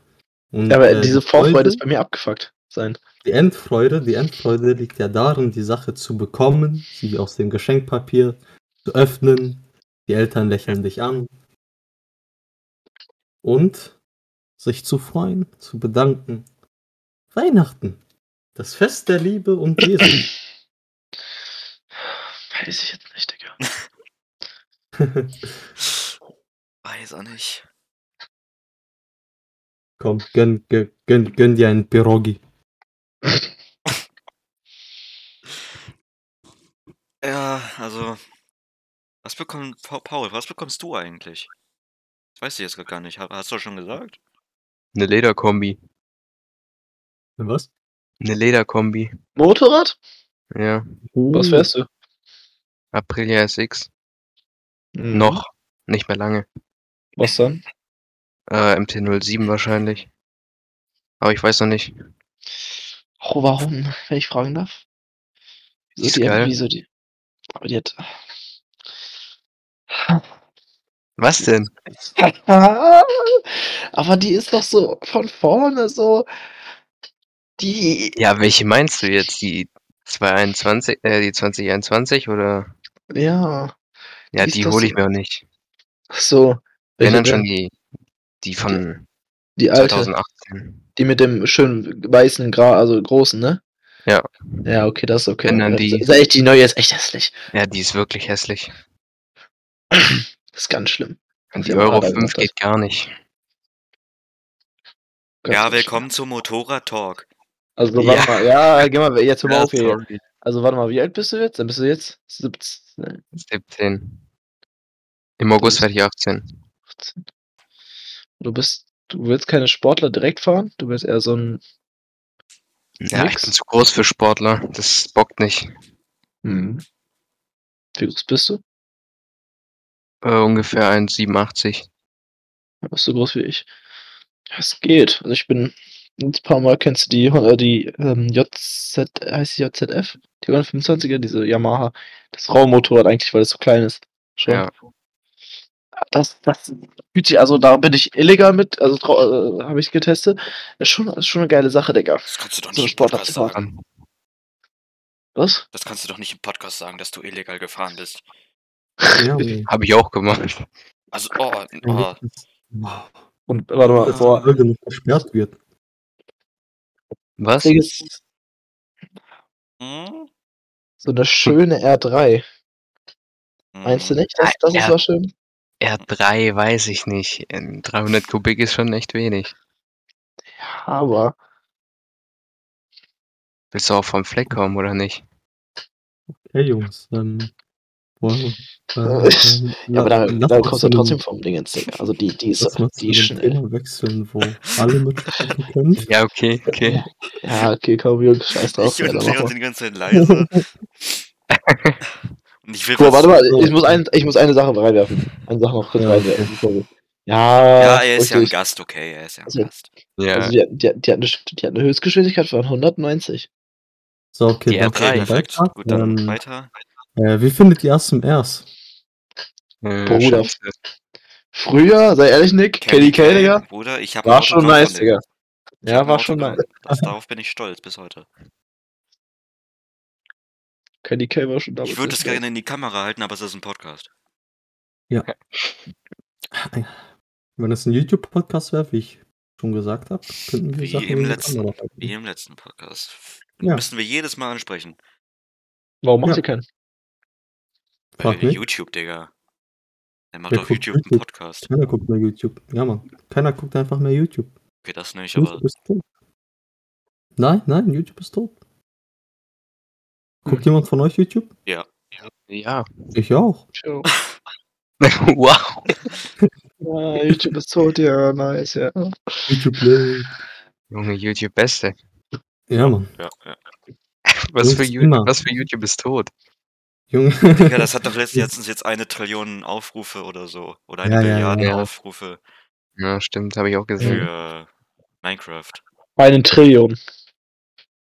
Und, Ja, aber äh, diese die Vorfreude Freude- ist bei mir abgefuckt sein. die Endfreude, die Endfreude liegt ja darin, die Sache zu bekommen, sie aus dem Geschenkpapier zu öffnen. Die Eltern lächeln dich an. Und sich zu freuen, zu bedanken. Weihnachten. Das Fest der Liebe und Jesu. Weiß ich jetzt nicht, Digga. Weiß er nicht. Komm, gönn, gönn, gönn, gönn dir einen Pirogi. Ja, also. Was bekommt Pa- Paul, was bekommst du eigentlich? Das weiß ich jetzt gar nicht. Ha- Hast du schon gesagt? Eine Lederkombi. Was? Eine Lederkombi. Motorrad? Ja. Was Uh, fährst du? Aprilia SX. Mhm. Noch. Nicht mehr lange. Was dann? Äh, MT-07 wahrscheinlich. Aber ich weiß noch nicht. Oh, warum, wenn ich fragen darf? Die ist die, geil. Wieso die? Aber die hat. Was denn? Aber die ist doch so von vorne so. Die. Ja, welche meinst du jetzt? Die 221, äh, die 2021 oder? Ja. Ja, Die die hole ich mir auch nicht. Ach so. Wenn dann schon die, die von Die alte. 2018. Die mit dem schönen weißen, Gra also großen, ne? Ja. Ja, okay, das ist okay. Wenn dann die- ist echt, die neue ist echt hässlich. Ja, die ist wirklich hässlich. Das ist ganz schlimm. Und die Ja, Euro aber 5 gemacht hat. geht gar nicht. Ganz, ja, willkommen zum Motorrad-Talk. Also, Ja. warte mal. Ja, geh mal, jetzt hör mal Ja, auf hier. sorry. Also, warte mal, wie alt bist du jetzt? Dann bist du jetzt 17. ne, 17. Im August werde ich 18. 18. Du bist, du willst keine Sportler direkt fahren? Du willst eher so ein. Ja, ich Nix. bin zu groß für Sportler. Das bockt nicht. Hm. Wie groß bist du? Äh, ungefähr 1,87. Bist du groß wie ich? Ja, es geht. Also ich bin ein paar Mal kennst du die, äh, die ähm, JZ, heißt die JZF? Die 125er, diese Yamaha. Das Raummotorrad eigentlich, weil es so klein ist. Schon. Ja. Das, das fühlt sich, also da bin ich illegal mit, also äh, habe ich getestet. Ist schon, ist schon eine geile Sache, Digga. Das kannst du doch So nicht im Sportler Podcast sagen. Was? Das kannst du doch nicht im Podcast sagen, dass du illegal gefahren bist. Ja. Habe ich auch gemacht. Also, oh, oh. Und warte mal, Dass boah, Folge nicht gesperrt wird. Was? Ist Hm? so eine schöne R3. Meinst du Hm. nicht? Das, das ist Ja. was schön. R3 weiß ich nicht. Ähm, 300 Kubik ist schon echt wenig. Aber Willst du auch vom Fleck kommen oder nicht? Hey Jungs, ähm, Äh, ähm, Ja, aber da, da kommst du dem- trotzdem vom Ding ins Ding. Also die, die ist, die schnell. Wechseln, wo alle mitsprechen können. Ja, okay, okay. Ja, okay, komm, Jungs, scheiß drauf. Ich Ja, und dann mach Leon mal. sind die ganze Zeit leise. und ich will Guck warte mal, ich muss, ein, ich muss eine Sache reinwerfen. Eine Sache noch kurz Ja, reinwerfen. Ja, Ja, er ist ja ein. Gast, okay, er ist ja ein Also- Gast. Ja, Also die, die, die, hat eine, die hat eine Höchstgeschwindigkeit von 190. So, okay, Die danke R3, für den Perfekt, gut, dann Ähm, weiter. Äh, wie findet ihr ASMRs? äh, Bruder. scheiße. Früher, sei ehrlich, Nick, Kelly K, Digga. Bruder, ich hab War schon nice. Digga. Ja, war schon nice. Das, darauf bin ich stolz bis heute. Kelly K war schon damals. Ich würde es gerne in die Kamera halten, aber es ist ein Podcast. Wenn es ein YouTube-Podcast wäre, wie ich schon gesagt habe, könnten wir Wie Sachen im letzten. Wie im letzten Podcast. Ja. Müssen wir jedes Mal ansprechen. Warum macht Ja. ihr keinen? Mich. YouTube, Digga. Er macht Wer auf guckt YouTube einen YouTube? Podcast. Keiner guckt mehr YouTube. Ja, Mann. Keiner guckt einfach mehr YouTube. Okay, das nicht, aber YouTube ist tot. Nein, nein, YouTube ist tot. Guckt Hm. jemand von euch YouTube? Ja. Ich auch. Wow. Ja, YouTube ist tot, ja, nice, ja. YouTube lebt. Junge, YouTube Beste. Ja, Mann. ja, ja. Was für, YouTube, immer. was für YouTube ist tot? Junge. Digga, das hat doch letzt- letztens jetzt eine Trillion Aufrufe oder so. Oder eine Ja, ja, Milliarde ja. Aufrufe Ja, stimmt, habe ich auch gesehen. für Minecraft. Eine Trillion.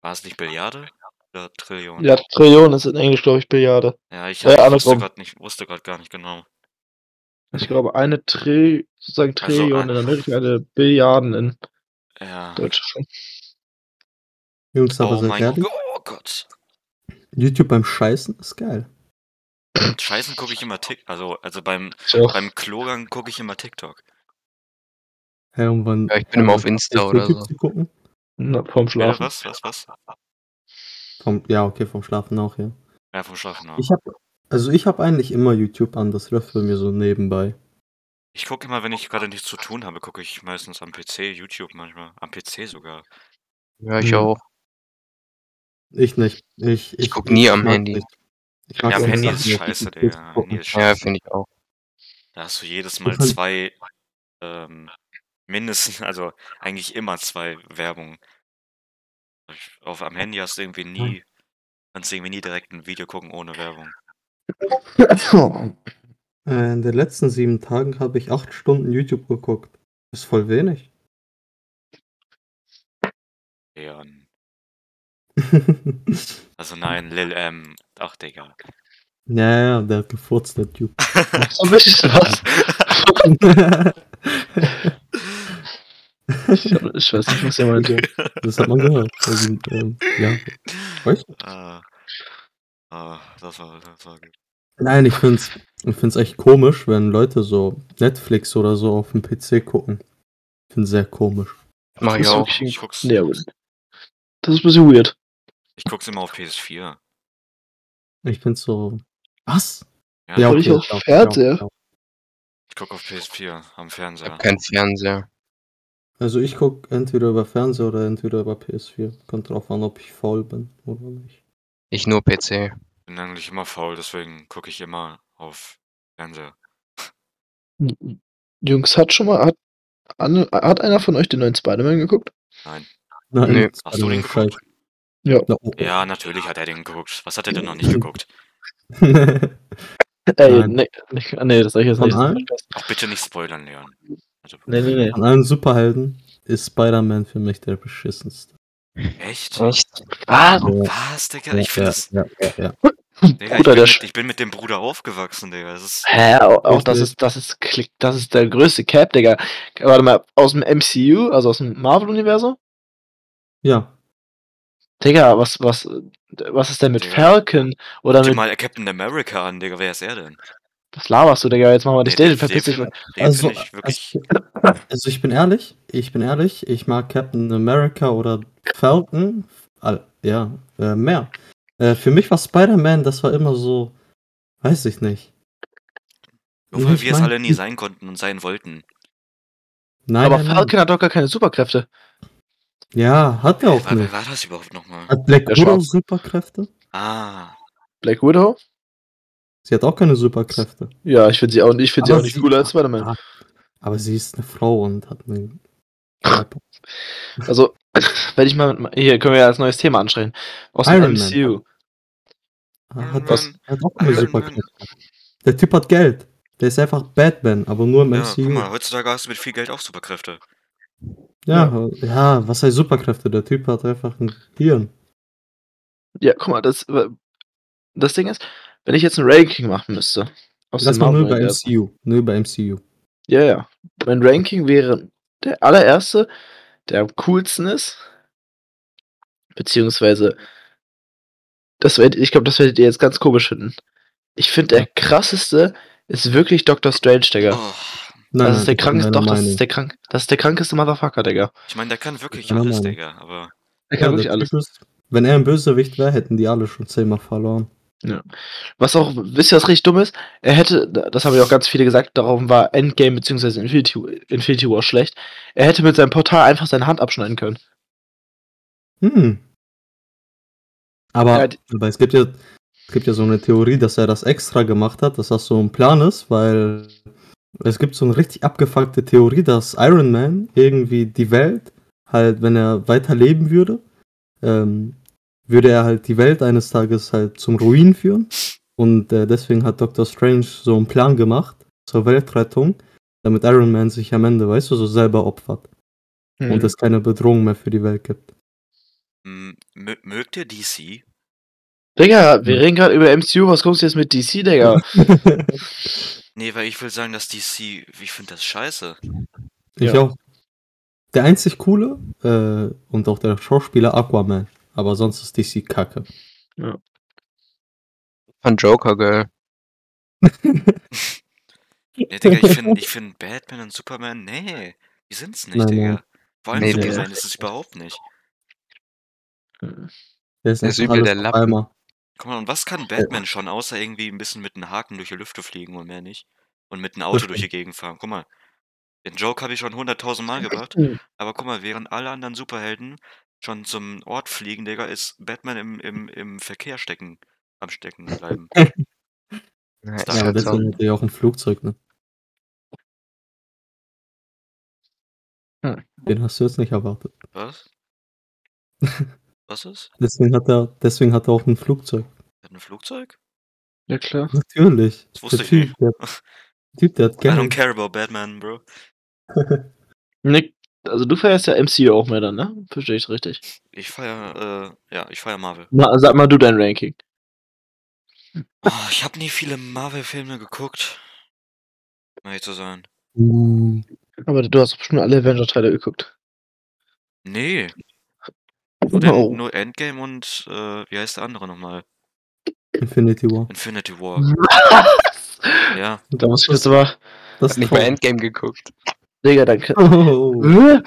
War es nicht Billiarde? Oder Trillion? Ja, Trillion ist in Englisch, glaube ich, Billiarde. Ja, ich Äh, hab, gerade nicht, wusste gerade gar nicht genau. Ich glaube, eine Trill, sozusagen Also, Trillion äh, in Amerika, eine Billiarden in Ja. Deutschland. Jungs, aber Oh mein. Oh Gott. YouTube beim Scheißen ist geil. Scheißen gucke ich immer Tick. Also, also beim, beim Klogang gucke ich immer TikTok. Hey, und wann, Ja, ich bin immer auf wann Insta auf oder YouTube so. zu gucken? Na, vorm Ja, Schlafen. was? Was? Was? Vom, ja, okay, vom Schlafen auch, ja. Ja, vom Schlafen auch. Ich hab, also ich habe eigentlich immer YouTube an, das läuft bei mir so nebenbei. Ich gucke immer, wenn ich gerade nichts zu tun habe, gucke ich meistens am PC, YouTube manchmal. Am PC sogar. Ja, ich Hm. auch. Ich nicht. Ich, ich, guck nie am Handy. nicht. Ich Ja, am Handy ist scheiße, Digga. Handy ist Ja, finde ich auch. Da hast du jedes Mal zwei, ähm, mindestens, also eigentlich immer zwei Werbungen. Auf am Handy hast du irgendwie nie, kannst du irgendwie nie direkt ein Video gucken ohne Werbung. Äh, in den letzten sieben Tagen habe ich acht Stunden YouTube geguckt. Ist voll wenig. Ja, also nein, Lil M. Ach, Digga. ja, ja, der hat gefurzt, der Typ. Ein bisschen was. Ich, hab, ich weiß nicht, was ihr meint. das hat man gehört. Also, ähm, ja. Weißt du? Ah, ah, das war, das war gut. Nein, ich find's, ich find's echt komisch, wenn Leute so Netflix oder so auf dem PC gucken. Ich find's sehr komisch. Mach ich auch. Ich guck's, Ja, gut. Das ist ein bisschen weird. Ich guck's immer auf PS4. Ich find's so. Was? Ja, Soll ich auf Fernseher? klar. ich guck auf PS4 am Ich Fernseher. hab keinen Fernseher. Also ich guck entweder über Fernseher oder entweder über PS4. Kommt drauf an, ob ich faul bin oder nicht. Ich nur PC. bin eigentlich immer faul, deswegen gucke ich immer auf Fernseher. Jungs, hat schon mal, hat, hat einer von euch den neuen Spider-Man geguckt? Nein, Nö. das Hast du den geguckt? Ja. Oh, oh. Ja, natürlich hat er den geguckt. Was hat er denn noch nicht geguckt? Ey, Nein. nee, nicht, nee, das sag ich jetzt Von nicht. allen? Auch bitte nicht spoilern, Leon. Also, Nee, nee, nee. Von allen Superhelden ist Spider-Man für mich der beschissenste. Echt? Echt? Ah, Was, Digga? Ich finde das. ja, ja, ja. Digga, ich, Bruder, bin der mit, ich bin mit dem Bruder aufgewachsen, Digga. Das ist. Hä, auch, auch das ist, das ist Klick, das ist der größte Cap, Digga. Warte mal, aus dem MCU, also aus dem Marvel-Universum? Ja, Digga, was, was, was ist denn mit Digga. Falcon? Oder Guck dir mit, mal Captain America an, Digga. Wer ist er denn? was laberst du, Digga? Jetzt machen wir dich Nee, still, verpiss dich. den also, ich wirklich. also, also ich bin ehrlich, ich bin ehrlich, ich mag Captain America oder Falcon, ja, äh, mehr. Äh, für mich war Spider-Man, das war immer so, weiß ich nicht. Nur weil Ich wir es mein- alle nie sein konnten und sein wollten. Nein, Aber nein, nein. Falcon hat doch gar keine Superkräfte. Ja, hat er auch Wer, wer nicht. war das überhaupt nochmal? Hat Black Der Widow Schwarz. Superkräfte? Ah. Black Widow? Sie hat auch keine Superkräfte. Ja, ich finde sie auch, ich find sie Aber auch nicht sie- cooler als Spider-Man. Ah, Aber sie ist eine Frau und hat einen. Also, wenn ich mal, mit- hier können wir ja als neues Thema anstrengen. Aus dem Iron Man. MCU. Hat, Was? hat auch keine Iron Superkräfte. Der Typ hat Geld. Der ist einfach Batman, aber nur im Ja, MCU. guck mal, heutzutage hast du mit viel Geld auch Superkräfte. Ja, ja, was heißt Superkräfte? Der Typ hat einfach ein Hirn. Ja, guck mal, das, das Ding ist, wenn ich jetzt ein Ranking machen müsste. Aus Das dem war nur bei. MCU. Nur bei MCU. Ja, ja. Mein Ranking wäre der allererste, der am coolsten ist. Beziehungsweise, das werd, ich glaube, das werdet ihr jetzt ganz komisch finden. Ich finde, der krasseste ist wirklich Doctor Strange, Digga. Oh, Nein, das ist der krankeste, doch, das ist der krank, das ist der krankeste Motherfucker, Digga. ich meine, der kann wirklich Ja, alles. Digga, aber. Der Ja, kann der wirklich alles. Ist, wenn er ein Bösewicht wäre, hätten die alle schon zehnmal verloren. Was auch, wisst ihr, was richtig dumm ist? Er hätte, das haben ja auch ganz viele gesagt, darum war Endgame bzw. Infinity, Infinity War schlecht. Er hätte mit seinem Portal einfach seine Hand abschneiden können. Hm. Aber, Ja, aber es gibt ja, es gibt ja so eine Theorie, dass er das extra gemacht hat, dass das so ein Plan ist, weil es gibt so eine richtig abgefuckte Theorie, dass Iron Man irgendwie die Welt halt, wenn er weiterleben würde, ähm, würde er halt die Welt eines Tages halt zum Ruin führen. Und äh, deswegen hat Doctor Strange so einen Plan gemacht zur Weltrettung, damit Iron Man sich am Ende, weißt du, so selber opfert Hm. und es keine Bedrohung mehr für die Welt gibt. M mö- mögt ihr DC? Digga, wir reden gerade über MCU, was kommst du jetzt mit DC, Digga? Nee, weil ich will sagen, dass DC. Ich finde das scheiße. Ich Ja. auch. Der einzig coole äh, und auch der Schauspieler Aquaman. aber sonst ist DC kacke. Von Joker, Girl. Ja, Digga, ich finde ich find Batman und Superman, nee, die sind's nicht, Nein, Digga. nein. Vor allem Nee, so nee. Ist es überhaupt nicht. Der ist, Der ist übel der Lappen. Guck mal, und was kann Batman schon, außer irgendwie ein bisschen mit einem Haken durch die Lüfte fliegen und mehr nicht? Und mit einem Auto durch die Gegend fahren. Guck mal, den Joke habe ich schon hunderttausend Mal gebracht, aber guck mal, während alle anderen Superhelden schon zum Ort fliegen, Digga, ist Batman im, im, im Verkehr stecken, am Stecken bleiben. Ja, Ja, deswegen hat er ja auch ein Flugzeug, ne? Hm. Den hast du jetzt nicht erwartet. Was? Was ist? Deswegen hat er, deswegen hat er auch ein Flugzeug. Hat ein Flugzeug? Ja, klar. Natürlich. Das wusste der ich typ, nicht. Der, typ, der hat I don't care about Batman, bro. Nick, also du feierst ja MCU auch mehr dann, ne? Verstehe ich richtig. Ich feier, äh, ja, ich feier Marvel. Na, sag mal du dein Ranking. Oh, ich habe nie viele Marvel-Filme geguckt. Um ehrlich zu sein. Uh, Aber du hast bestimmt alle Avenger-Teile geguckt. Nee. Nur, den, Oh. nur Endgame und, äh, wie heißt der andere nochmal? Infinity War. Infinity War. Was? Ja. Da muss ich jetzt aber. Das nicht bei Endgame geguckt. Digga, dann. Oh.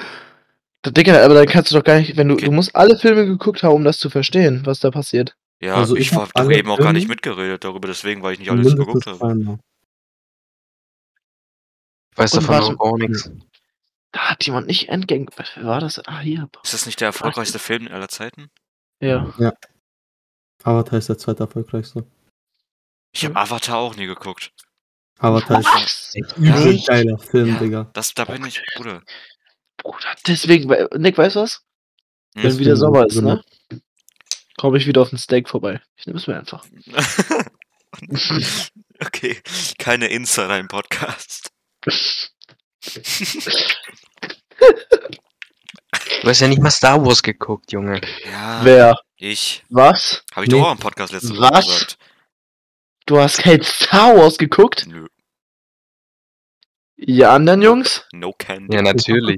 Digga, aber dann kannst du doch gar nicht, wenn du, Okay. du musst alle Filme geguckt haben, um das zu verstehen, was da passiert. Ja, Also ich, ich hab war doch alle eben auch gar nicht mitgeredet darüber, deswegen, weil ich nicht alles geguckt habe. Ich weiß Und davon auch gar nichts. Da hat jemand nicht Endgame. Wer war das? Ah, hier. Ist das nicht der erfolgreichste Film aller Zeiten? Ja. Avatar ist der zweite erfolgreichste. Ich habe Avatar auch nie geguckt. Avatar ist Was? ein übel geiler Film, Ja. Digga. Das, da bin ich, Bruder. Bruder, deswegen, we- Nick, weißt du was? Hm? Wenn wieder Sommer ist, wir ne? Komme ich wieder auf den Steak vorbei. Ich nehme es mir einfach. okay, keine Insider im Podcast. Du hast ja nicht mal Star Wars geguckt, Junge. Ja, Wer? ich. Was? Habe ich Nee. doch auch im Podcast letzte Woche Was? gesagt. Du hast kein Star Wars geguckt? Nö, Ihr anderen Jungs? no candy. Ja, natürlich.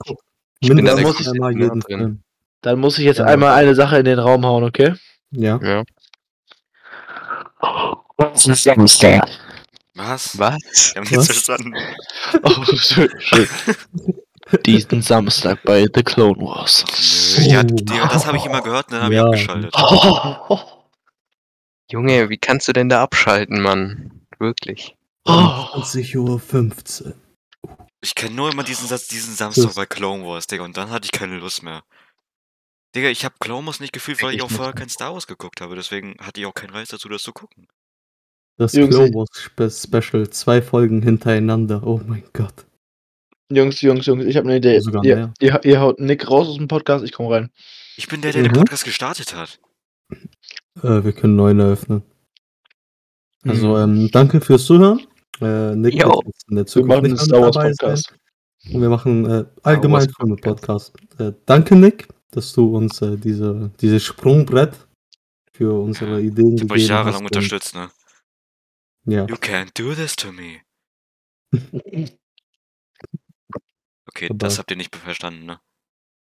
Ich bin da muss ich- einmal jeden drin. Film. Dann muss ich jetzt Ja. einmal eine Sache in den Raum hauen, okay? Ja. Ja. Samstag. Was? Was? Wir haben nichts Was? verstanden. Oh, schön, schön. Diesen Samstag bei The Clone Wars. Nö, ja, das habe ich immer gehört und dann habe Ja. ich abgeschaltet. Oh, Junge, wie kannst du denn da abschalten, Mann? Wirklich. oh. 20.15 Uhr. Ich kenne nur immer diesen Satz, diesen Samstag bei Clone Wars, Digga, und dann hatte ich keine Lust mehr. Digga, ich habe Clone Wars nicht gefühlt, weil ich Ich auch vorher kein Star Wars geguckt habe, deswegen hatte ich auch keinen Reiz dazu, das zu gucken. Das Jungs, Clone Wars Spe Special. Zwei Folgen hintereinander. Oh mein Gott. Jungs, Jungs, Jungs, ich habe eine Idee. Sogar Ihr, ihr, ihr haut Nick raus aus dem Podcast, ich komme rein. Ich bin der, der den Mhm. Podcast gestartet hat. Äh, wir können neuen eröffnen. Also, Mhm. ähm, danke fürs Zuhören. Äh, Nick Jo. wird jetzt in der Wir Zukunft machen einen nicht Star Wars Podcast. sein. Und wir machen äh, allgemein Wars Filme Podcast. Äh, danke, Nick, dass du uns äh, diese, dieses Sprungbrett für unsere Ideen Ich habe euch gegeben jahrelang hast. unterstützt, ne? Ja. You can't do this to me. Okay, Aber- das habt ihr nicht verstanden, ne?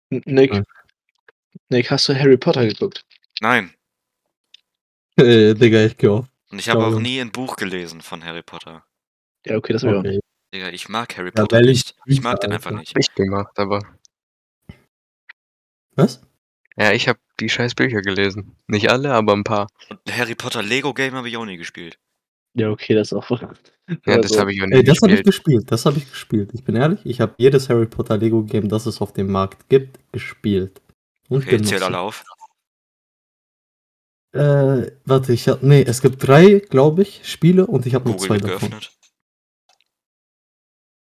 Nick, Ja. Nick, hast du Harry Potter geguckt? Nein. Äh, Digga, ich geh auf. Und ich habe auch Glaube- nie ein Buch gelesen von Harry Potter. Ja, okay, das wäre Okay. Digga, ich mag Harry Ja, Potter weil ich nicht. Ich mag den einfach nicht. Ich gemacht, aber. Was? Ja, ich habe die scheiß Bücher gelesen. Nicht alle, aber ein paar. Und Harry Potter Lego Game habe ich auch nie gespielt. Ja, okay, das ist auch. Ja, das habe ich auch nicht Ey, das habe ich gespielt. Das habe ich gespielt. Ich bin ehrlich, ich habe jedes Harry Potter Lego Game, das es auf dem Markt gibt, gespielt. Und Okay, zähl alle auf. Äh, warte, ich hab, nee, es gibt drei, glaube ich, Spiele und ich habe nur zwei davon. geöffnet.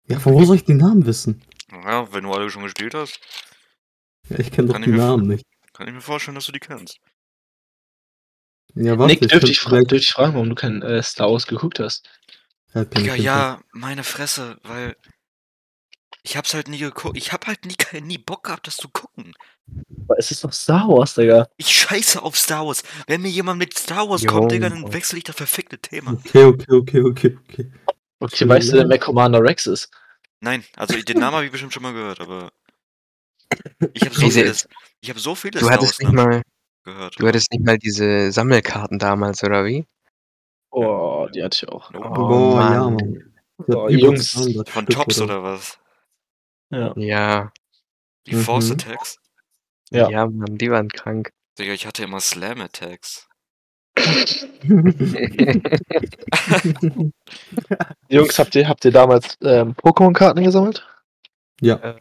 Ja, von wo soll ich die Namen wissen? Ja, wenn du alle schon gespielt hast, Ja, ich kenne doch Kann die Namen nicht. kann ich mir vorstellen, dass du die kennst. Ja, warte, Nick, dürfte ich, fra vielleicht- dürfte ich fragen, warum du kein äh, Star Wars geguckt hast? Digga, ja, meine Fresse, weil ich hab's halt nie geguckt. Ich hab halt nie, nie Bock gehabt, das zu gucken. Aber es ist doch Star Wars, Digga. Ich scheiße auf Star Wars. Wenn mir jemand mit Star Wars kommt, Digga, dann wechsle ich das verfickte Thema. Okay, okay, okay, okay, okay. Okay, weißt du denn, wer Commander Rex ist? Nein, also den Namen habe ich bestimmt schon mal gehört, aber ich habe so vieles. Ich habe so viele Du Star hattest Wars nicht mal. Gehört. Du hattest nicht mal diese Sammelkarten damals, oder wie? Oh, die hatte ich auch. Nope. Oh, Boah, ja, Mann. Mann. Oh, Jungs. 200 Von Stück Tops oder oder was? Ja. Ja. Die Mhm. Force Attacks? Ja. Ja, Mann, die waren krank. Digga, ich hatte immer Slam Attacks. Jungs, habt ihr, habt ihr damals ähm, Pokémon-Karten gesammelt? ja.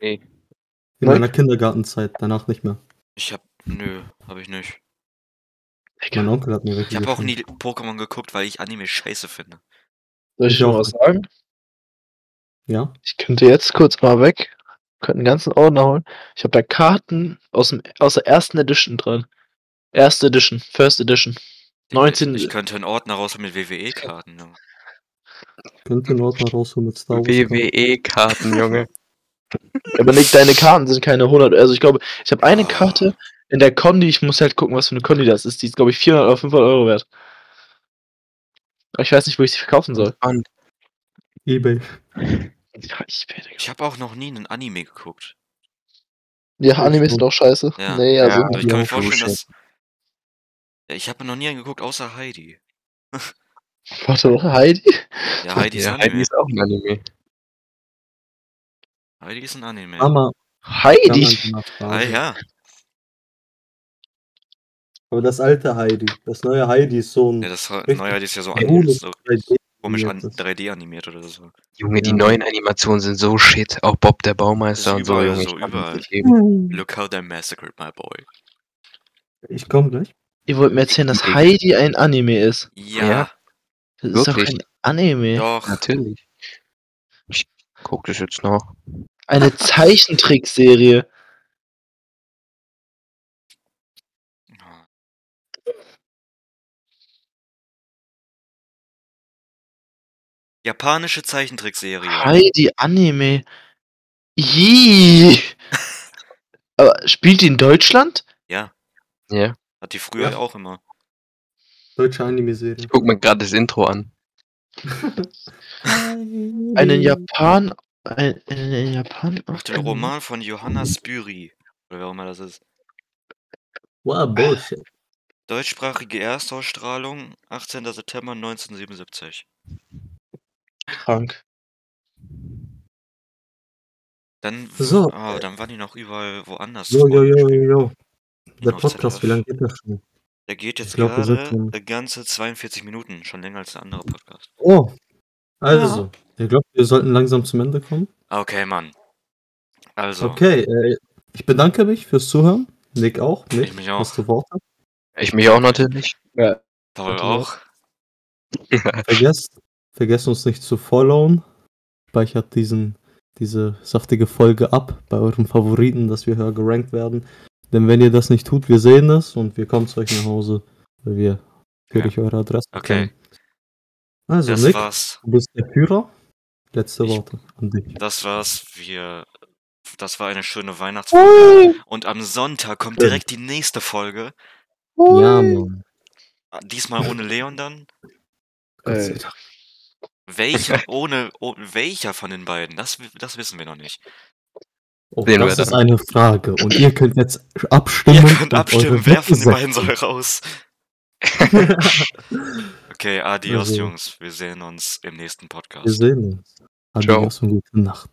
nee. In meiner Kindergartenzeit, danach nicht mehr. Ich hab. Nö, hab ich nicht. Mein Onkel hat mir welche Ich habe auch nie. Pokémon geguckt, weil ich Anime scheiße finde. Soll ich Ich auch. was sagen? Ja? Ich könnte jetzt kurz mal weg, könnte einen ganzen Ordner holen. Ich habe da Karten aus, dem, aus der ersten Edition drin. Erste Edition, First Edition. 19. Ich könnte einen Ordner raus mit WWE-Karten. Ja. Könnte einen Ordner rausholen mit Star Wars. WWE-Karten, Junge. Aber nicht deine Karten sind keine 100. Also ich glaube, ich habe eine Ah. Karte in der Condi. Ich muss halt gucken, was für eine Condi das ist. Die ist, glaube ich, 400 oder 500 Euro wert. Aber ich weiß nicht, wo ich sie verkaufen soll. Und Ebay. Ja, ich. Ich habe auch noch nie einen Anime geguckt. Ja, Anime sind auch scheiße. Ja. Nee, also. Ja. Aber ich kann mir vorstellen, dass. Ja, ich habe noch nie einen geguckt, außer Heidi. Warte, Heidi? Ja, Heidi ist ja, Anime. Heidi ist auch ein Anime. Heidi ist ein Anime. Mama. Heidi? Ah ja. Aber das alte Heidi. Das neue Heidi ist so ein Ja, das neue Heidi ist ja so, an, cooles so 3D komisch an, animiertes. 3D animiert oder so. Junge, die Ja. neuen Animationen sind so shit. Auch Bob der Baumeister und so, Junge. so, überall. leben. Look how they massacred my boy. Ich komme gleich. Ihr wollt mir erzählen, dass. Heidi ein Anime ist. Ja, Ja. Das ist doch Wirklich? kein Anime. doch. Natürlich. Ich guck das jetzt noch. Eine Zeichentrickserie. Japanische Zeichentrickserie. Heidi Anime. Ih. Aber spielt die in Deutschland? Ja, Ja. hat die früher Ja. auch immer. Deutsche Anime-Serie. Ich guck mir gerade das Intro an. Einen Japan. Ein, einen Japan. Nach dem Roman von Johanna Spyri. Oder wer auch immer das ist. Wow, Bullshit. Deutschsprachige Erstausstrahlung, 18. September 1977. Krank. Dann, So. ah, dann waren die noch überall woanders. Jo, jo, jo, jo, jo. Der Podcast, wie lange geht das schon? Der geht jetzt Ich glaub, wir sind gerade schon- eine ganze 42 Minuten, schon länger als der andere Podcast. Oh, also, ich glaube, wir sollten langsam zum Ende kommen. Okay, Mann. Also, Okay, äh, ich bedanke mich fürs Zuhören. Nick auch. Nick, Ich mich auch. hast du Worte? Ich mich auch natürlich. Ja. Paul Warte, auch. Vergesst, vergesst uns nicht zu followen. Speichert diesen, diese saftige Folge ab bei euren Favoriten, dass wir höher gerankt werden. Denn wenn ihr das nicht tut, wir sehen das und wir kommen zu euch nach Hause, weil wir natürlich eure Adresse Okay. kennen. Also, Das Nick, war's. du bist der Führer. Letzte Ich- Worte an dich. Das war's. Wir. Das war eine schöne Weihnachtsfolge. Und am Sonntag kommt direkt die nächste Folge. Ja, Mann. Diesmal ohne Leon dann. Gott Äh, sei Dank. Welcher, ohne, oh, welcher von den beiden? Das, das wissen wir noch nicht. Oh, Sehen wir das ist dann. eine Frage. Und ihr könnt jetzt abstimmen. Ihr könnt abstimmen, wer von den beiden soll raus. Okay, adios, Also- Jungs. Wir sehen uns im nächsten Podcast. Wir sehen uns. Ciao. Adios und gute Nacht.